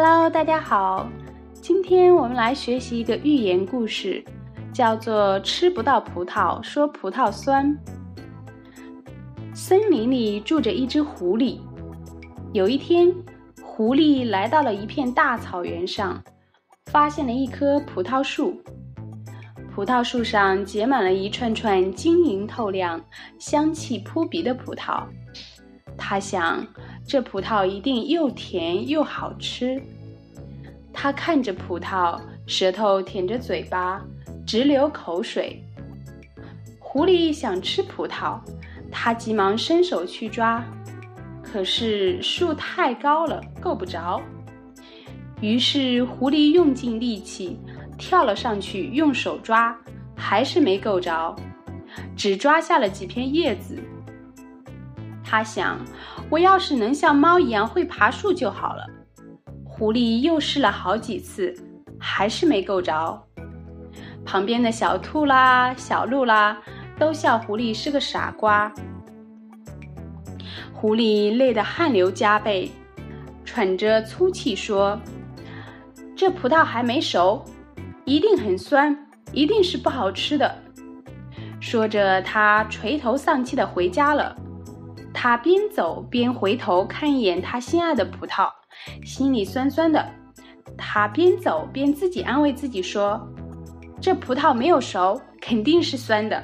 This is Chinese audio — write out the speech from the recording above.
Hello，大家好，今天我们来学习一个寓言故事，叫做“吃不到葡萄说葡萄酸”。森林里住着一只狐狸。有一天，狐狸来到了一片大草原上，发现了一棵葡萄树。葡萄树上结满了一串串晶莹透亮、香气扑鼻的葡萄。他想。这葡萄一定又甜又好吃。他看着葡萄，舌头舔着嘴巴，直流口水。狐狸想吃葡萄，他急忙伸手去抓，可是树太高了，够不着。于是狐狸用尽力气跳了上去，用手抓，还是没够着，只抓下了几片叶子。他想，我要是能像猫一样会爬树就好了。狐狸又试了好几次，还是没够着。旁边的小兔啦、小鹿啦，都笑狐狸是个傻瓜。狐狸累得汗流浃背，喘着粗气说：“这葡萄还没熟，一定很酸，一定是不好吃的。”说着，他垂头丧气的回家了。他边走边回头看一眼他心爱的葡萄，心里酸酸的。他边走边自己安慰自己说：“这葡萄没有熟，肯定是酸的。”